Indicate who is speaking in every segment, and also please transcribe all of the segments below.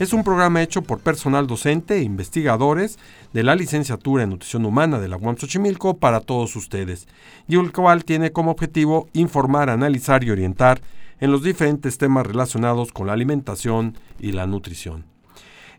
Speaker 1: es un programa hecho por personal docente e investigadores de la licenciatura en Nutrición Humana de la UAM Xochimilco para todos ustedes, y el cual tiene como objetivo informar, analizar y orientar en los diferentes temas relacionados con la alimentación y la nutrición.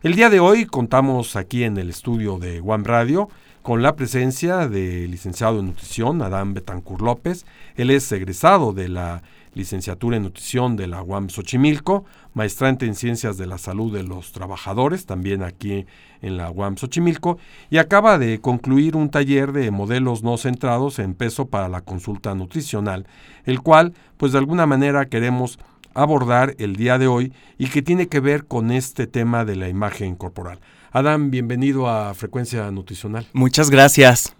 Speaker 1: El día de hoy contamos aquí en el estudio de UAM Radio con la presencia del licenciado en nutrición Adán Betancur López. Él es egresado de la licenciatura en nutrición de la UAM Xochimilco, maestrante en ciencias de la salud de los trabajadores, también aquí en la UAM Xochimilco, y acaba de concluir un taller de modelos no centrados en peso para la consulta nutricional, el cual, pues de alguna manera queremos abordar el día de hoy y que tiene que ver con este tema de la imagen corporal. Adán, bienvenido a Frecuencia Nutricional.
Speaker 2: Muchas gracias.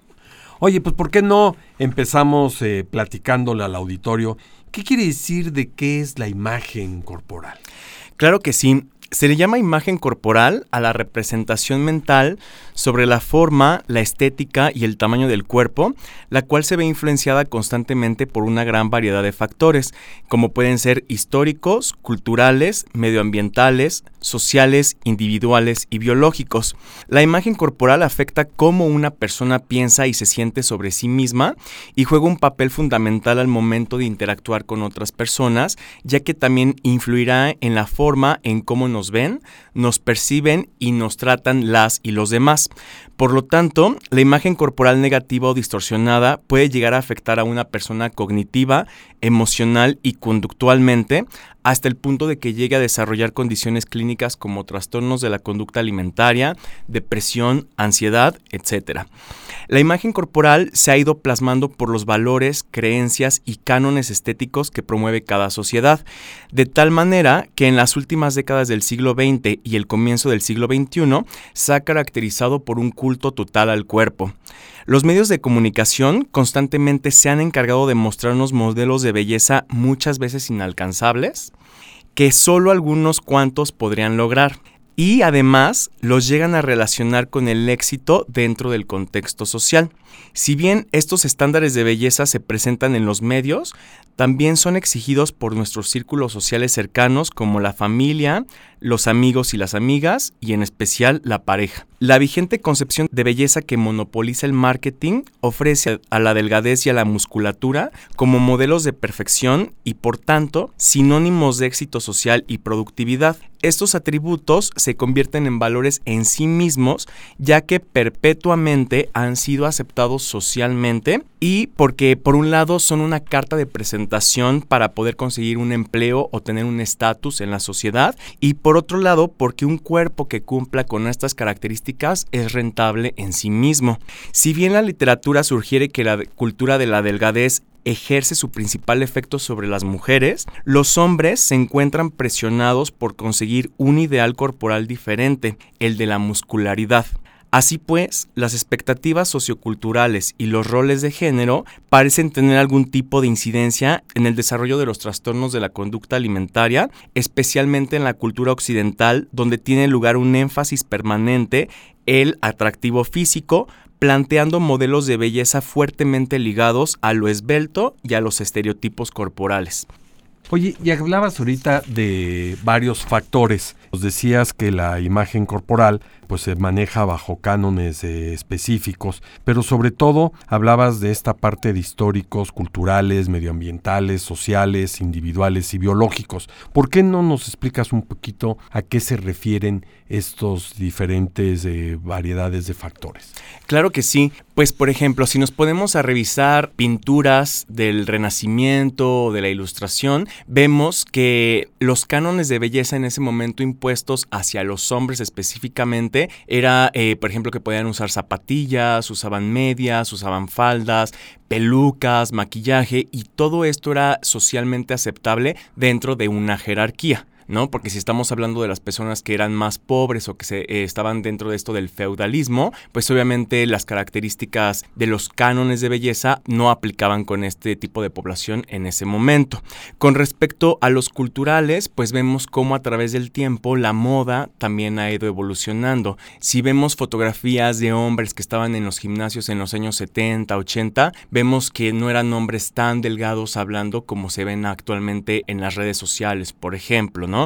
Speaker 1: Oye, pues ¿por qué no empezamos eh, platicándole al auditorio ¿Qué quiere decir de qué es la imagen corporal?
Speaker 2: Claro que sí. Se le llama imagen corporal a la representación mental sobre la forma, la estética y el tamaño del cuerpo, la cual se ve influenciada constantemente por una gran variedad de factores, como pueden ser históricos, culturales, medioambientales, sociales, individuales y biológicos. La imagen corporal afecta cómo una persona piensa y se siente sobre sí misma y juega un papel fundamental al momento de interactuar con otras personas, ya que también influirá en la forma en cómo nos ven, nos perciben y nos tratan las y los demás. Por lo tanto, la imagen corporal negativa o distorsionada puede llegar a afectar a una persona cognitiva, emocional y conductualmente, hasta el punto de que llegue a desarrollar condiciones clínicas como trastornos de la conducta alimentaria, depresión, ansiedad, etc. La imagen corporal se ha ido plasmando por los valores, creencias y cánones estéticos que promueve cada sociedad, de tal manera que en las últimas décadas del siglo XX y el comienzo del siglo XXI se ha caracterizado por un culto total al cuerpo. Los medios de comunicación constantemente se han encargado de mostrarnos modelos de belleza muchas veces inalcanzables que solo algunos cuantos podrían lograr y además los llegan a relacionar con el éxito dentro del contexto social. Si bien estos estándares de belleza se presentan en los medios, también son exigidos por nuestros círculos sociales cercanos como la familia, los amigos y las amigas y en especial la pareja. La vigente concepción de belleza que monopoliza el marketing ofrece a la delgadez y a la musculatura como modelos de perfección y por tanto sinónimos de éxito social y productividad. Estos atributos se convierten en valores en sí mismos ya que perpetuamente han sido aceptados socialmente y porque por un lado son una carta de presentación para poder conseguir un empleo o tener un estatus en la sociedad y por otro lado porque un cuerpo que cumpla con estas características es rentable en sí mismo. Si bien la literatura sugiere que la cultura de la delgadez ejerce su principal efecto sobre las mujeres, los hombres se encuentran presionados por conseguir un ideal corporal diferente, el de la muscularidad. Así pues, las expectativas socioculturales y los roles de género parecen tener algún tipo de incidencia en el desarrollo de los trastornos de la conducta alimentaria, especialmente en la cultura occidental, donde tiene lugar un énfasis permanente el atractivo físico, planteando modelos de belleza fuertemente ligados a lo esbelto y a los estereotipos corporales.
Speaker 1: Oye, y hablabas ahorita de varios factores. Nos decías que la imagen corporal pues se maneja bajo cánones eh, específicos, pero sobre todo hablabas de esta parte de históricos, culturales, medioambientales, sociales, individuales y biológicos. ¿Por qué no nos explicas un poquito a qué se refieren estos diferentes eh, variedades de factores?
Speaker 2: Claro que sí. Pues por ejemplo, si nos podemos a revisar pinturas del Renacimiento o de la Ilustración, vemos que los cánones de belleza en ese momento impuestos hacia los hombres específicamente era, eh, por ejemplo, que podían usar zapatillas, usaban medias, usaban faldas, pelucas, maquillaje y todo esto era socialmente aceptable dentro de una jerarquía. ¿No? Porque si estamos hablando de las personas que eran más pobres o que se, eh, estaban dentro de esto del feudalismo, pues obviamente las características de los cánones de belleza no aplicaban con este tipo de población en ese momento. Con respecto a los culturales, pues vemos cómo a través del tiempo la moda también ha ido evolucionando. Si vemos fotografías de hombres que estaban en los gimnasios en los años 70, 80, vemos que no eran hombres tan delgados hablando como se ven actualmente en las redes sociales, por ejemplo, ¿no?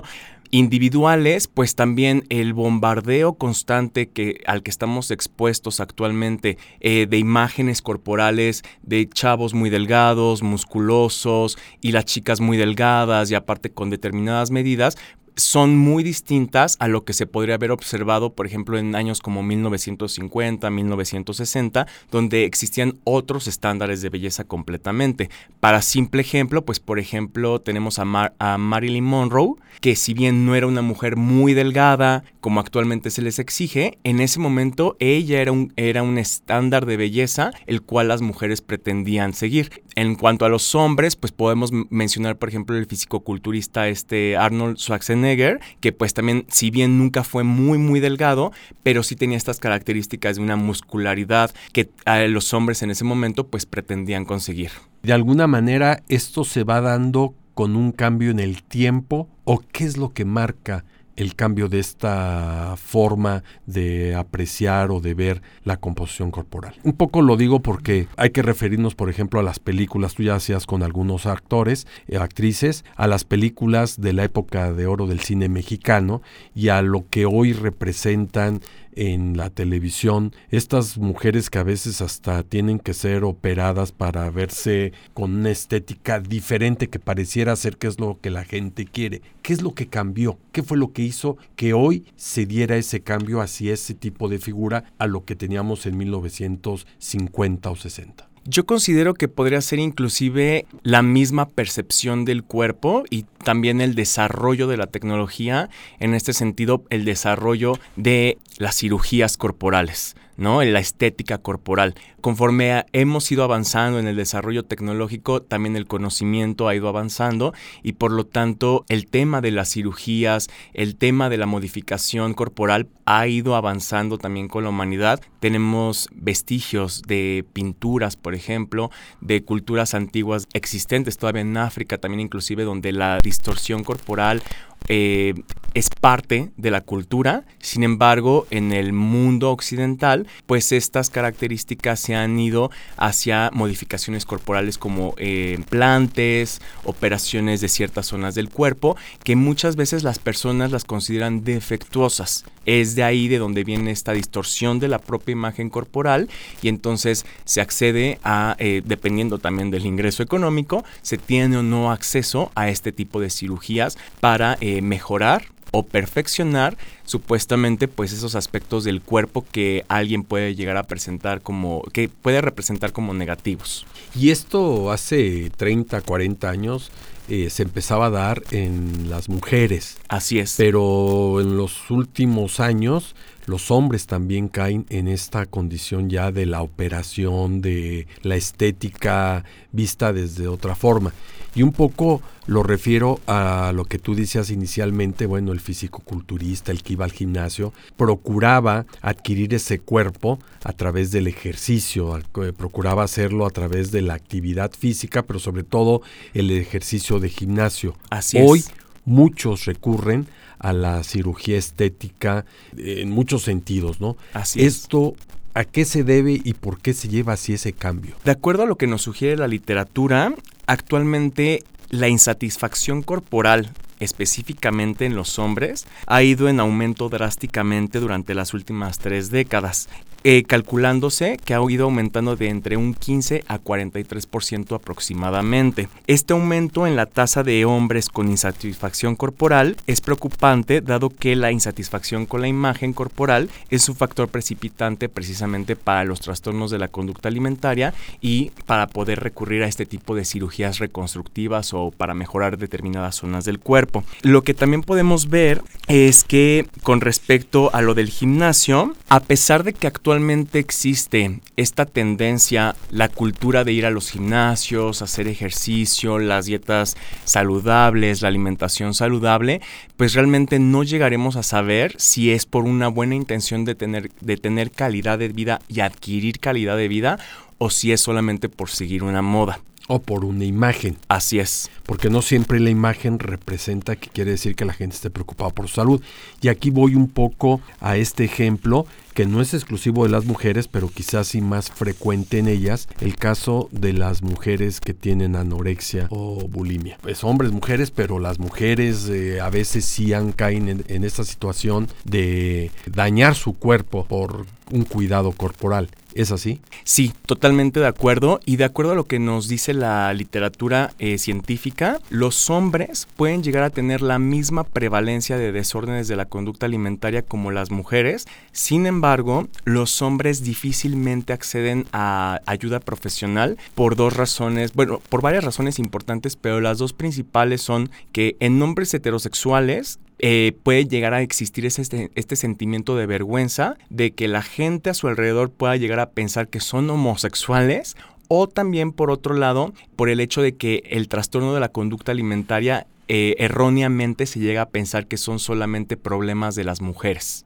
Speaker 2: Individuales, pues también el bombardeo constante que, al que estamos expuestos actualmente eh, de imágenes corporales de chavos muy delgados, musculosos y las chicas muy delgadas y aparte con determinadas medidas, son muy distintas a lo que se podría haber observado, por ejemplo, en años como 1950, 1960, donde existían otros estándares de belleza completamente. Para simple ejemplo, pues por ejemplo tenemos a, Marilyn Monroe, que si bien no era una mujer muy delgada, como actualmente se les exige, en ese momento ella era un, era un estándar de belleza el cual las mujeres pretendían seguir. En cuanto a los hombres, pues podemos mencionar, por ejemplo, el fisicoculturista este Arnold Schwarzenegger, que pues también, si bien nunca fue muy, muy delgado, pero sí tenía estas características de una muscularidad que los hombres en ese momento pues pretendían conseguir.
Speaker 1: De alguna manera, esto se va dando con un cambio en el tiempo o qué es lo que marca el cambio de esta forma de apreciar o de ver la composición corporal. Un poco lo digo porque hay que referirnos, por ejemplo, a las películas, tú ya hacías con algunos actores, eh, actrices, a las películas de la época de oro del cine mexicano y a lo que hoy representan en la televisión, estas mujeres que a veces hasta tienen que ser operadas para verse con una estética diferente que pareciera ser que es lo que la gente quiere. ¿Qué es lo que cambió? ¿Qué fue lo que hizo que hoy se diera ese cambio hacia ese tipo de figura a lo que teníamos en 1950 o 60?
Speaker 2: Yo considero que podría ser inclusive la misma percepción del cuerpo y también el desarrollo de la tecnología, en este sentido el desarrollo de las cirugías corporales. ¿No? En la estética corporal. Conforme hemos ido avanzando en el desarrollo tecnológico, también el conocimiento ha ido avanzando y por lo tanto el tema de las cirugías, el tema de la modificación corporal ha ido avanzando también con la humanidad. Tenemos vestigios de pinturas, por ejemplo, de culturas antiguas existentes todavía en África, también inclusive donde la distorsión corporal eh, es parte de la cultura, sin embargo, en el mundo occidental, pues estas características se han ido hacia modificaciones corporales como eh, implantes, operaciones de ciertas zonas del cuerpo, que muchas veces las personas las consideran defectuosas. Es de ahí de donde viene esta distorsión de la propia imagen corporal y entonces se accede a, eh, dependiendo también del ingreso económico, se tiene o no acceso a este tipo de cirugías para eh, mejorar o perfeccionar supuestamente pues esos aspectos del cuerpo que alguien puede llegar a presentar como que puede representar como negativos.
Speaker 1: Y esto hace 30, 40 años eh, se empezaba a dar en las mujeres.
Speaker 2: Así es.
Speaker 1: Pero en los últimos años los hombres también caen en esta condición ya de la operación, de la estética vista desde otra forma. Y un poco lo refiero a lo que tú decías inicialmente, bueno, el físico-culturista, el que iba al gimnasio, procuraba adquirir ese cuerpo a través del ejercicio, procuraba hacerlo a través de la actividad física, pero sobre todo el ejercicio de gimnasio.
Speaker 2: Así
Speaker 1: Hoy muchos recurren a la cirugía estética en muchos sentidos, ¿no?
Speaker 2: Así
Speaker 1: Esto ¿A qué se debe y por qué se lleva así ese cambio?
Speaker 2: De acuerdo a lo que nos sugiere la literatura, actualmente la insatisfacción corporal específicamente en los hombres, ha ido en aumento drásticamente durante las últimas tres décadas. Eh, calculándose que ha ido aumentando de entre un 15 a 43% aproximadamente. Este aumento en la tasa de hombres con insatisfacción corporal es preocupante dado que la insatisfacción con la imagen corporal es un factor precipitante precisamente para los trastornos de la conducta alimentaria y para poder recurrir a este tipo de cirugías reconstructivas o para mejorar determinadas zonas del cuerpo. Lo que también podemos ver es que con respecto a lo del gimnasio, a pesar de que actualmente actualmente existe esta tendencia, la cultura de ir a los gimnasios, hacer ejercicio, las dietas saludables, la alimentación saludable, pues realmente no llegaremos a saber si es por una buena intención de tener, de tener calidad de vida y adquirir calidad de vida o si es solamente por seguir una moda.
Speaker 1: O por una imagen.
Speaker 2: Así es.
Speaker 1: Porque no siempre la imagen representa que quiere decir que la gente esté preocupada por su salud. Y aquí voy un poco a este ejemplo que no es exclusivo de las mujeres, pero quizás sí más frecuente en ellas, el caso de las mujeres que tienen anorexia o bulimia. Pues hombres, mujeres, pero las mujeres eh, a veces sí han caído en, en esta situación de dañar su cuerpo por un cuidado corporal. ¿Es así?
Speaker 2: Sí, totalmente de acuerdo. Y de acuerdo a lo que nos dice la literatura eh, científica, los hombres pueden llegar a tener la misma prevalencia de desórdenes de la conducta alimentaria como las mujeres. Sin embargo, los hombres difícilmente acceden a ayuda profesional por dos razones, bueno, por varias razones importantes, pero las dos principales son que en hombres heterosexuales eh, puede llegar a existir este, este, sentimiento de vergüenza de que la gente a su alrededor pueda llegar a pensar que son homosexuales o también por otro lado por el hecho de que el trastorno de la conducta alimentaria eh, erróneamente se llega a pensar que son solamente problemas de las mujeres.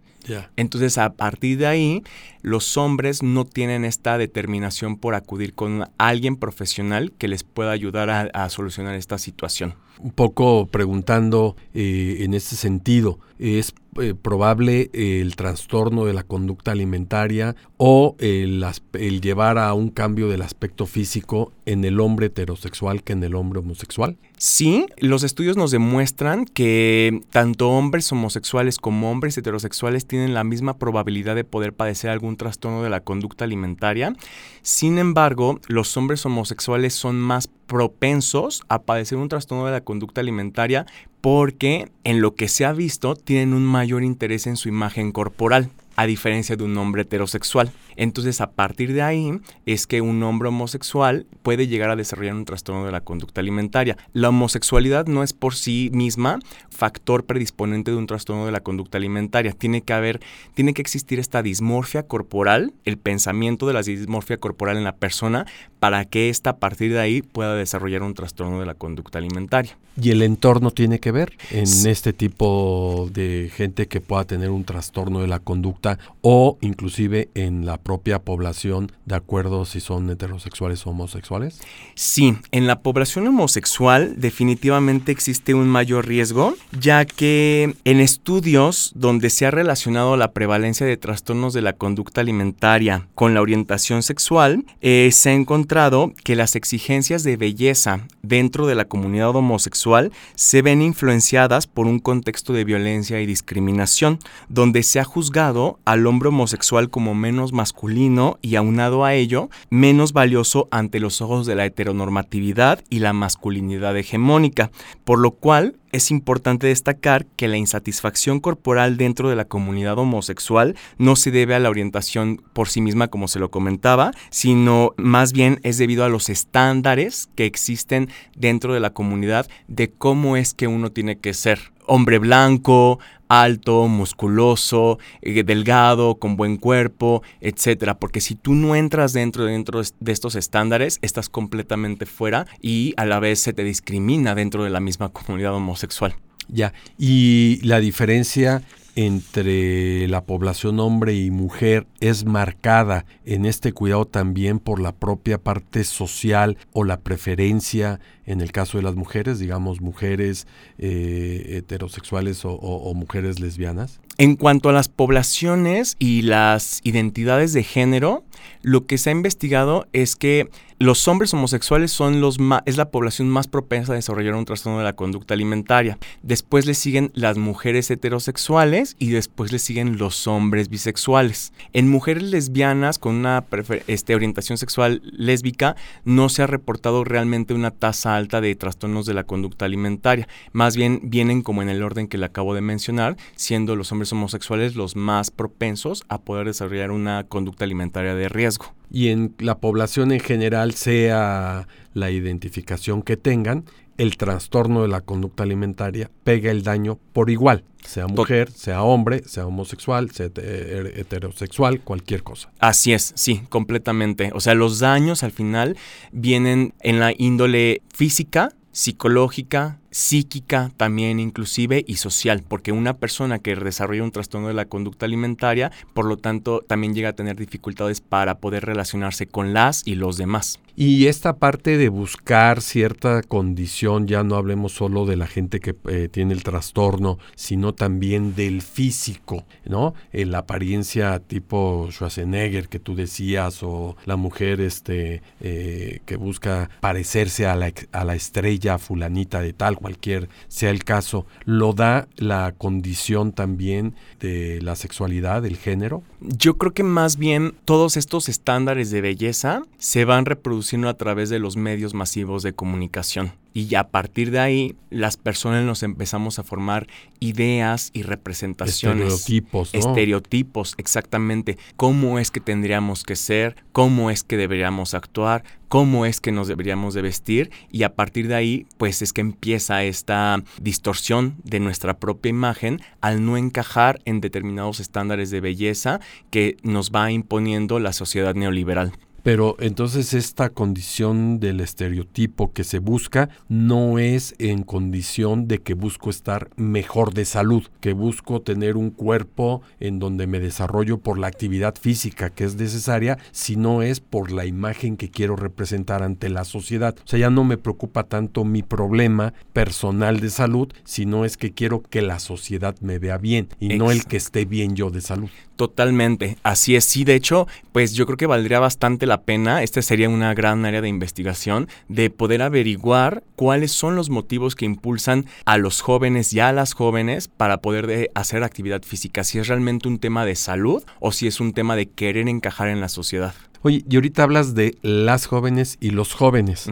Speaker 2: Entonces, a partir de ahí, los hombres no tienen esta determinación por acudir con alguien profesional que les pueda ayudar a solucionar esta situación
Speaker 1: un poco preguntando eh, en este sentido, ¿es eh, probable el trastorno de la conducta alimentaria o el, el, llevar a un cambio del aspecto físico en el hombre heterosexual que en el hombre homosexual?
Speaker 2: Sí, los estudios nos demuestran que tanto hombres homosexuales como hombres heterosexuales tienen la misma probabilidad de poder padecer algún trastorno de la conducta alimentaria. Sin embargo, los hombres homosexuales son más propensos a padecer un trastorno de la conducta alimentaria porque en lo que se ha visto tienen un mayor interés en su imagen corporal a diferencia de un hombre heterosexual. Entonces, a partir de ahí es que un hombre homosexual puede llegar a desarrollar un trastorno de la conducta alimentaria. La homosexualidad no es por sí misma factor predisponente de un trastorno de la conducta alimentaria. Tiene que haber, tiene que existir esta dismorfia corporal, el pensamiento de la dismorfia corporal en la persona para que ésta a partir de ahí pueda desarrollar un trastorno de la conducta alimentaria.
Speaker 1: ¿Y el entorno tiene que ver en este tipo de gente que pueda tener un trastorno de la conducta o inclusive en la propia población, de acuerdo si son heterosexuales o homosexuales?
Speaker 2: Sí, en la población homosexual definitivamente existe un mayor riesgo, ya que en estudios donde se ha relacionado la prevalencia de trastornos de la conducta alimentaria con la orientación sexual, eh, se ha encontrado que las exigencias de belleza dentro de la comunidad homosexual se ven influenciadas por un contexto de violencia y discriminación, donde se ha juzgado al hombre homosexual como menos masculino y aunado a ello, menos valioso ante los ojos de la heteronormatividad y la masculinidad hegemónica, por lo cual es importante destacar que la insatisfacción corporal dentro de la comunidad homosexual no se debe a la orientación por sí misma, como se lo comentaba, sino más bien es debido a los estándares que existen dentro de la comunidad de cómo es que uno tiene que ser. Hombre blanco, alto, musculoso, eh, delgado, con buen cuerpo, etcétera. Porque si tú no entras dentro, dentro de estos estándares, estás completamente fuera y a la vez se te discrimina dentro de la misma comunidad homosexual.
Speaker 1: Ya, y la diferencia entre la población hombre y mujer es marcada en este cuidado también por la propia parte social o la preferencia en el caso de las mujeres, digamos mujeres eh, heterosexuales o mujeres lesbianas?
Speaker 2: En cuanto a las poblaciones y las identidades de género, lo que se ha investigado es que los hombres homosexuales son los es la población más propensa a desarrollar un trastorno de la conducta alimentaria. Después le siguen las mujeres heterosexuales y después le siguen los hombres bisexuales. En mujeres lesbianas con una este, orientación sexual lésbica no se ha reportado realmente una tasa alta de trastornos de la conducta alimentaria. Más bien vienen como en el orden que le acabo de mencionar, siendo los hombres homosexuales los más propensos a poder desarrollar una conducta alimentaria de riesgo
Speaker 1: y en la población en general sea la identificación que tengan, el trastorno de la conducta alimentaria pega el daño por igual, sea mujer, sea hombre, sea homosexual, sea heterosexual, cualquier cosa.
Speaker 2: Así es, sí, completamente. O sea, los daños al final vienen en la índole física, psicológica, psíquica también inclusive y social, porque una persona que desarrolla un trastorno de la conducta alimentaria, por lo tanto, también llega a tener dificultades para poder relacionarse con las y los demás.
Speaker 1: Y esta parte de buscar cierta condición, ya no hablemos solo de la gente que eh, tiene el trastorno, sino también del físico, ¿no? En la apariencia tipo Schwarzenegger que tú decías, o la mujer este, eh, que busca parecerse a la, a la estrella fulanita de tal, cualquier sea el caso, ¿lo da la condición también de la sexualidad, del género?
Speaker 2: Yo creo que más bien todos estos estándares de belleza se van reproduciendo a través de los medios masivos de comunicación. Y a partir de ahí, las personas nos empezamos a formar ideas y representaciones.
Speaker 1: Estereotipos.
Speaker 2: Estereotipos, exactamente. Cómo es que tendríamos que ser, cómo es que deberíamos actuar, cómo es que nos deberíamos de vestir. Y a partir de ahí, pues es que empieza esta distorsión de nuestra propia imagen al no encajar en determinados estándares de belleza que nos va imponiendo la sociedad neoliberal.
Speaker 1: Pero entonces esta condición del estereotipo que se busca no es en condición de que busco estar mejor de salud, que busco tener un cuerpo en donde me desarrollo por la actividad física que es necesaria, sino es por la imagen que quiero representar ante la sociedad. O sea, ya no me preocupa tanto mi problema personal de salud, sino es que quiero que la sociedad me vea bien y no el que esté bien yo de salud.
Speaker 2: Totalmente, así es. Sí, de hecho, pues yo creo que valdría bastante la pena, esta sería una gran área de investigación, de poder averiguar cuáles son los motivos que impulsan a los jóvenes y a las jóvenes para poder hacer actividad física, si es realmente un tema de salud o si es un tema de querer encajar en la sociedad.
Speaker 1: Oye, y ahorita hablas de las jóvenes y los jóvenes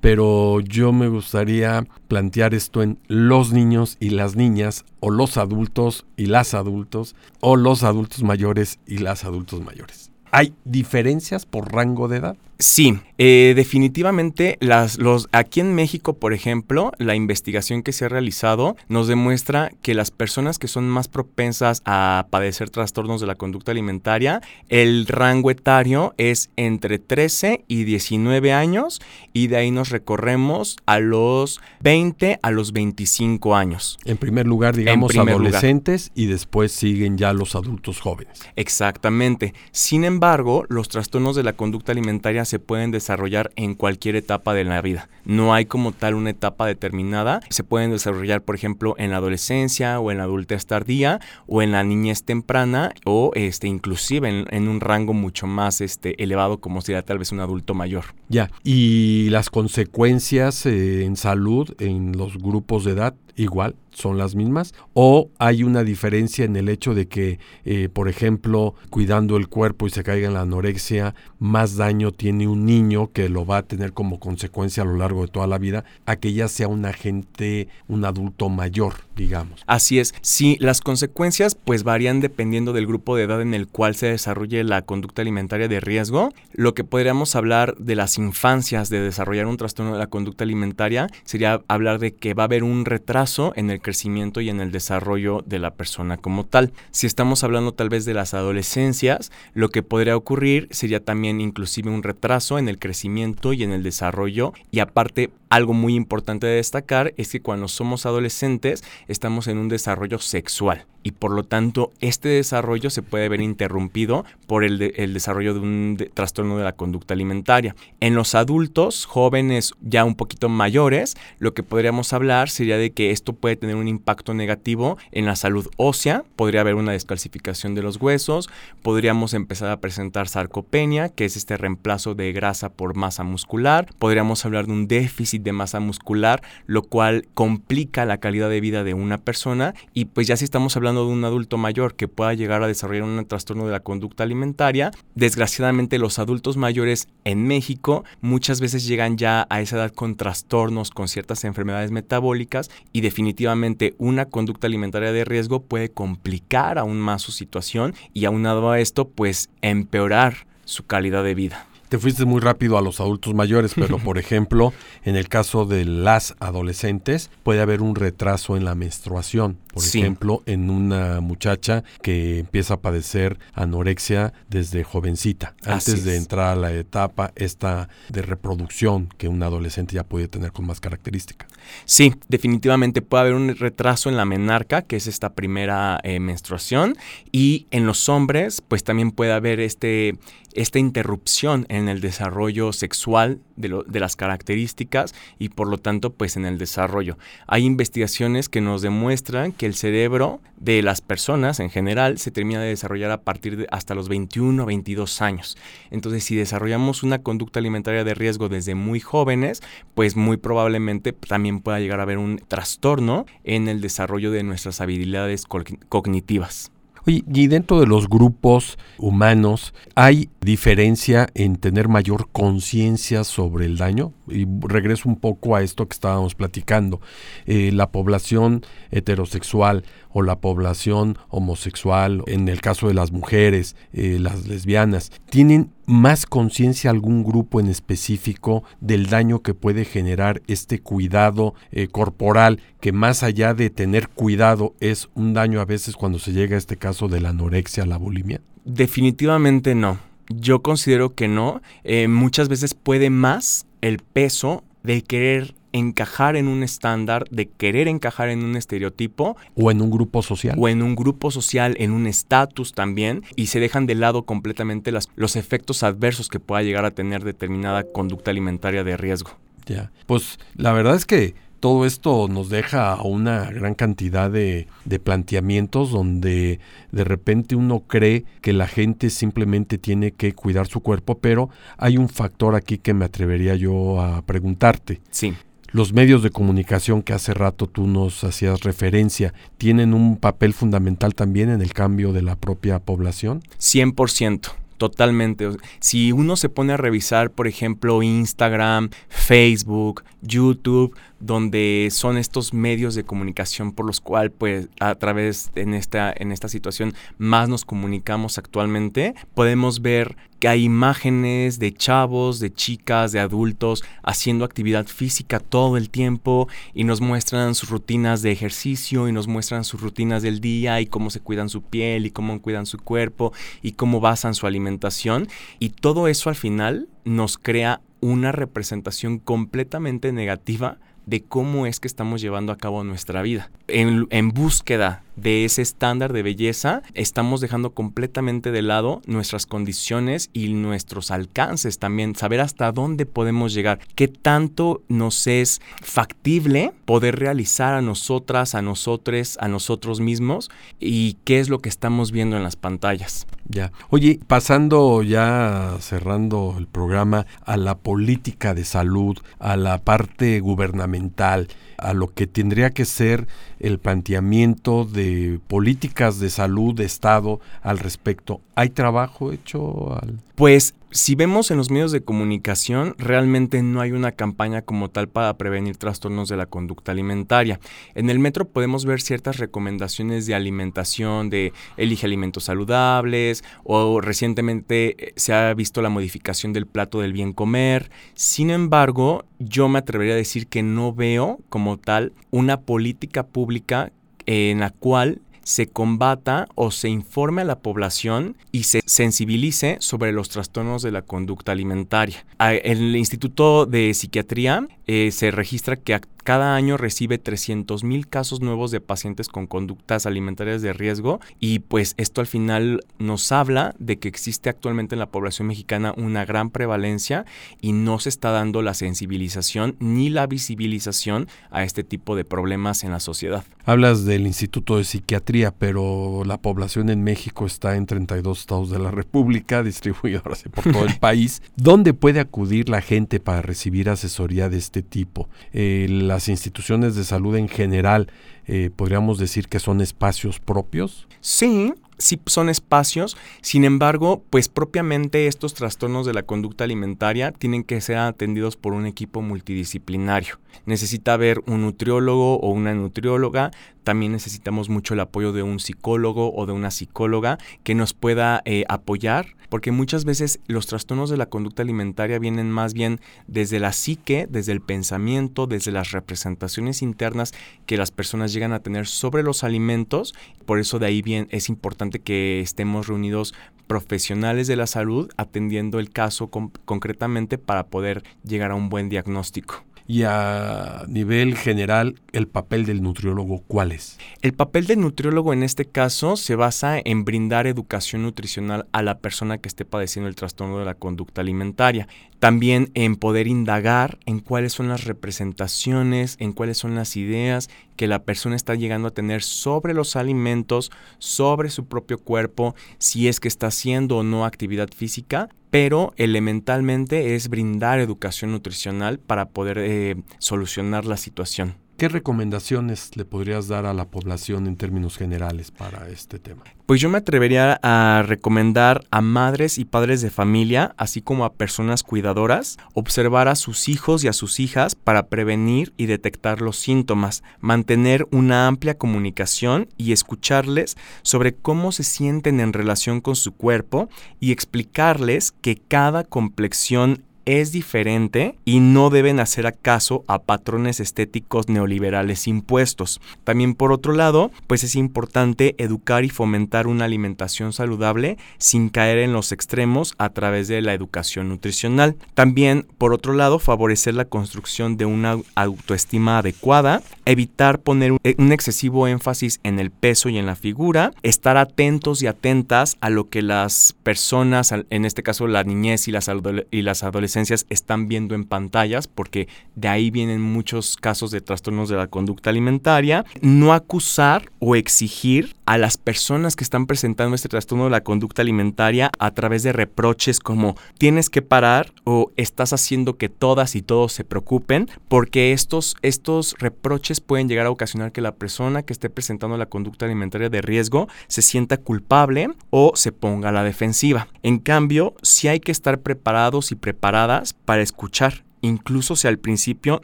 Speaker 1: pero yo me gustaría plantear esto en los niños y las niñas, o los adultos y las adultos, o los adultos mayores y las adultos mayores. ¿Hay diferencias por rango de edad?
Speaker 2: Sí, eh, definitivamente las, los, aquí en México, por ejemplo, la investigación que se ha realizado nos demuestra que las personas que son más propensas a padecer trastornos de la conducta alimentaria, el rango etario es entre 13 y 19 años y de ahí nos recorremos a los 20 a los 25 años.
Speaker 1: En primer lugar, digamos, adolescentes y después siguen ya los adultos jóvenes.
Speaker 2: Exactamente. Sin embargo, los trastornos de la conducta alimentaria se pueden desarrollar en cualquier etapa de la vida. No hay como tal una etapa determinada. Se pueden desarrollar, por ejemplo, en la adolescencia o en la adultez tardía o en la niñez temprana o este, inclusive en, un rango mucho más este, elevado como sería tal vez un adulto mayor.
Speaker 1: Ya, y las consecuencias eh, en salud en los grupos de edad igual son las mismas o hay una diferencia en el hecho de que, eh, por ejemplo, cuidando el cuerpo y se caiga en la anorexia, más daño tiene un niño que lo va a tener como consecuencia a lo largo de toda la vida a que ya sea un agente, un adulto mayor, digamos.
Speaker 2: Así es, sí, las consecuencias pues varían dependiendo del grupo de edad en el cual se desarrolle la conducta alimentaria de riesgo. Lo que podríamos hablar de las infancias de desarrollar un trastorno de la conducta alimentaria sería hablar de que va a haber un retraso en el crecimiento y en el desarrollo de la persona como tal. Si estamos hablando tal vez de las adolescencias, lo que podría ocurrir sería también inclusive un retraso en el crecimiento y en el desarrollo y aparte algo muy importante de destacar es que cuando somos adolescentes estamos en un desarrollo sexual y por lo tanto este desarrollo se puede ver interrumpido por el, desarrollo de un trastorno de la conducta alimentaria. En los adultos jóvenes ya un poquito mayores, lo que podríamos hablar sería de que esto puede tener un impacto negativo en la salud ósea, podría haber una descalcificación de los huesos, podríamos empezar a presentar sarcopenia, que es este reemplazo de grasa por masa muscular, podríamos hablar de un déficit de masa muscular, lo cual complica la calidad de vida de una persona. Y pues ya si estamos hablando de un adulto mayor que pueda llegar a desarrollar un trastorno de la conducta alimentaria, desgraciadamente los adultos mayores en México muchas veces llegan ya a esa edad con trastornos, con ciertas enfermedades metabólicas y definitivamente una conducta alimentaria de riesgo puede complicar aún más su situación y aunado a esto pues empeorar su calidad de vida
Speaker 1: te fuiste muy rápido a los adultos mayores, pero por ejemplo, en el caso de las adolescentes, puede haber un retraso en la menstruación. Por ejemplo, en una muchacha que empieza a padecer anorexia desde jovencita, antes de entrar a la etapa esta de reproducción que un adolescente ya puede tener con más características.
Speaker 2: Sí, definitivamente puede haber un retraso en la menarca, que es esta primera eh, menstruación, y en los hombres, pues también puede haber este esta interrupción en el desarrollo sexual de, de, las características y por lo tanto pues en el desarrollo. Hay investigaciones que nos demuestran que el cerebro de las personas en general se termina de desarrollar a partir de hasta los 21 o 22 años. Entonces si desarrollamos una conducta alimentaria de riesgo desde muy jóvenes, pues muy probablemente también pueda llegar a haber un trastorno en el desarrollo de nuestras habilidades cognitivas
Speaker 1: y dentro de los grupos humanos, ¿hay diferencia en tener mayor conciencia sobre el daño? Y regreso un poco a esto que estábamos platicando. Eh, la población heterosexual o la población homosexual, en el caso de las mujeres, eh, las lesbianas, tienen más conciencia algún grupo en específico del daño que puede generar este cuidado eh, corporal, que más allá de tener cuidado es un daño a veces cuando se llega a este caso de la anorexia, la bulimia?
Speaker 2: Definitivamente no. Yo considero que no. Eh, muchas veces puede más el peso de querer encajar en un estándar, de querer encajar en un estereotipo.
Speaker 1: O en un grupo social.
Speaker 2: O en un grupo social, en un estatus también, y se dejan de lado completamente las, los efectos adversos que pueda llegar a tener determinada conducta alimentaria de riesgo.
Speaker 1: Ya, pues la verdad es que todo esto nos deja una gran cantidad de, de, planteamientos donde de repente uno cree que la gente simplemente tiene que cuidar su cuerpo, pero hay un factor aquí que me atrevería yo a preguntarte.
Speaker 2: Sí
Speaker 1: los medios de comunicación que hace rato tú nos hacías referencia, ¿tienen un papel fundamental también en el cambio de la propia población?
Speaker 2: 100%. Totalmente. Si uno se pone a revisar, por ejemplo, Instagram, Facebook, YouTube, donde son estos medios de comunicación por los cuales, pues, a través en esta, en esta situación más nos comunicamos actualmente, podemos ver que hay imágenes de chavos, de chicas, de adultos haciendo actividad física todo el tiempo y nos muestran sus rutinas de ejercicio y nos muestran sus rutinas del día y cómo se cuidan su piel y cómo cuidan su cuerpo y cómo basan su alimentación. Y todo eso al final nos crea una representación completamente negativa de cómo es que estamos llevando a cabo nuestra vida. En, búsqueda de ese estándar de belleza, estamos dejando completamente de lado nuestras condiciones y nuestros alcances también, saber hasta dónde podemos llegar, qué tanto nos es factible poder realizar a nosotras, a nosotros, a nosotros mismos y qué es lo que estamos viendo en las pantallas.
Speaker 1: Ya. Oye, pasando ya cerrando el programa a la política de salud, a la parte gubernamental, a lo que tendría que ser el planteamiento de políticas de salud de Estado al respecto. ¿Hay trabajo hecho al...
Speaker 2: Pues si vemos en los medios de comunicación, realmente no hay una campaña como tal para prevenir trastornos de la conducta alimentaria. En el metro podemos ver ciertas recomendaciones de alimentación, de elige alimentos saludables, o recientemente eh, se ha visto la modificación del plato del bien comer. Sin embargo, yo me atrevería a decir que no veo como tal una política pública en la cual se combata o se informe a la población y se sensibilice sobre los trastornos de la conducta alimentaria. El Instituto de Psiquiatría eh, se registra que cada año recibe 300 mil casos nuevos de pacientes con conductas alimentarias de riesgo y pues esto al final nos habla de que existe actualmente en la población mexicana una gran prevalencia y no se está dando la sensibilización ni la visibilización a este tipo de problemas en la sociedad.
Speaker 1: Hablas del Instituto de Psiquiatría, pero la población en México está en 32 estados de la República, distribuida por todo el país. ¿Dónde puede acudir la gente para recibir asesoría de este tipo? Eh, las instituciones de salud en general, eh, podríamos decir que son espacios propios.
Speaker 2: Sí, sí son espacios, sin embargo, pues propiamente estos trastornos de la conducta alimentaria tienen que ser atendidos por un equipo multidisciplinario. Necesita haber un nutriólogo o una nutrióloga, también necesitamos mucho el apoyo de un psicólogo o de una psicóloga que nos pueda eh, apoyar, porque muchas veces los trastornos de la conducta alimentaria vienen más bien desde la psique, desde el pensamiento, desde las representaciones internas que las personas llegan a tener sobre los alimentos. Por eso de ahí bien es importante que estemos reunidos profesionales de la salud atendiendo el caso concretamente para poder llegar a un buen diagnóstico
Speaker 1: y a nivel general el papel del nutriólogo cuál es?
Speaker 2: El papel del nutriólogo en este caso se basa en brindar educación nutricional a la persona que esté padeciendo el trastorno de la conducta alimentaria. También en poder indagar en cuáles son las representaciones, en cuáles son las ideas que la persona está llegando a tener sobre los alimentos, sobre su propio cuerpo, si es que está haciendo o no actividad física, pero elementalmente es brindar educación nutricional para poder eh, solucionar la situación.
Speaker 1: ¿Qué recomendaciones le podrías dar a la población en términos generales para este tema?
Speaker 2: Pues yo me atrevería a recomendar a madres y padres de familia, así como a personas cuidadoras, observar a sus hijos y a sus hijas para prevenir y detectar los síntomas, mantener una amplia comunicación y escucharles sobre cómo se sienten en relación con su cuerpo y explicarles que cada complexión es diferente y no deben hacer caso a patrones estéticos neoliberales impuestos. También por otro lado, pues es importante educar y fomentar una alimentación saludable sin caer en los extremos a través de la educación nutricional. También por otro lado, favorecer la construcción de una autoestima adecuada, evitar poner un excesivo énfasis en el peso y en la figura, estar atentos y atentas a lo que las personas, en este caso la niñez y las, y las adolescentes, están viendo en pantallas, porque de ahí vienen muchos casos de trastornos de la conducta alimentaria. No acusar o exigir a las personas que están presentando este trastorno de la conducta alimentaria a través de reproches como tienes que parar o estás haciendo que todas y todos se preocupen, porque estos, estos reproches pueden llegar a ocasionar que la persona que esté presentando la conducta alimentaria de riesgo se sienta culpable o se ponga a la defensiva. En cambio, si hay que estar preparados y preparados para escuchar incluso si al principio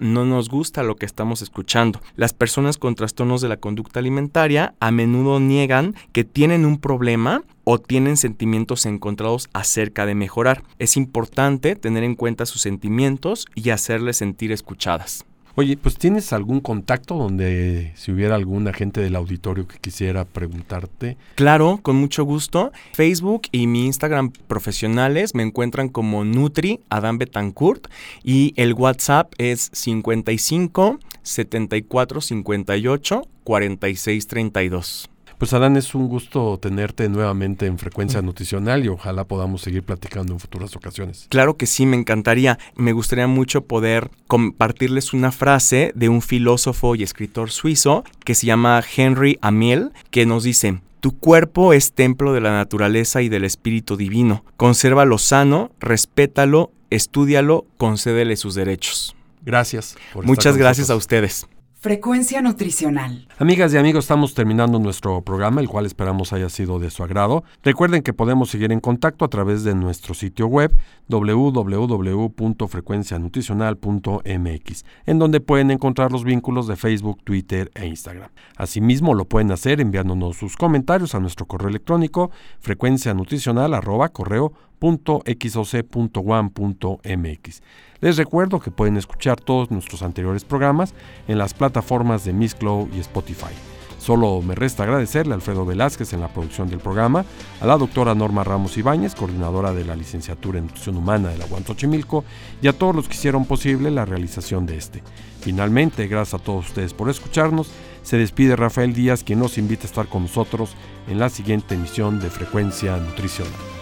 Speaker 2: no nos gusta lo que estamos escuchando. Las personas con trastornos de la conducta alimentaria a menudo niegan que tienen un problema o tienen sentimientos encontrados acerca de mejorar. Es importante tener en cuenta sus sentimientos y hacerles sentir escuchadas.
Speaker 1: Oye, pues ¿tienes algún contacto donde si hubiera algún agente del auditorio que quisiera preguntarte?
Speaker 2: Claro, con mucho gusto. Facebook y mi Instagram profesionales me encuentran como Nutri Adam Betancourt y el WhatsApp es 55 74 58 46 32.
Speaker 1: Pues Adán, es un gusto tenerte nuevamente en Frecuencia Nutricional y ojalá podamos seguir platicando en futuras ocasiones.
Speaker 2: Claro que sí, me encantaría. Me gustaría mucho poder compartirles una frase de un filósofo y escritor suizo que se llama Henry Amiel, que nos dice, tu cuerpo es templo de la naturaleza y del espíritu divino. Consérvalo sano, respétalo, estúdialo, concédele sus derechos.
Speaker 1: Gracias.
Speaker 2: Muchas gracias a ustedes.
Speaker 3: Frecuencia nutricional.
Speaker 1: Amigas y amigos, estamos terminando nuestro programa, el cual esperamos haya sido de su agrado. Recuerden que podemos seguir en contacto a través de nuestro sitio web www.frecuencianutricional.mx, en donde pueden encontrar los vínculos de Facebook, Twitter e Instagram. Asimismo, lo pueden hacer enviándonos sus comentarios a nuestro correo electrónico frecuencianutricional@correo.xoc.1.mx. Les recuerdo que pueden escuchar todos nuestros anteriores programas en las plataformas de Miss Glow y Spotify. Solo me resta agradecerle a Alfredo Velázquez en la producción del programa, a la doctora Norma Ramos Ibáñez, coordinadora de la licenciatura en Nutrición Humana de la Xochimilco, y a todos los que hicieron posible la realización de este. Finalmente, gracias a todos ustedes por escucharnos, se despide Rafael Díaz, quien nos invita a estar con nosotros en la siguiente emisión de Frecuencia Nutricional.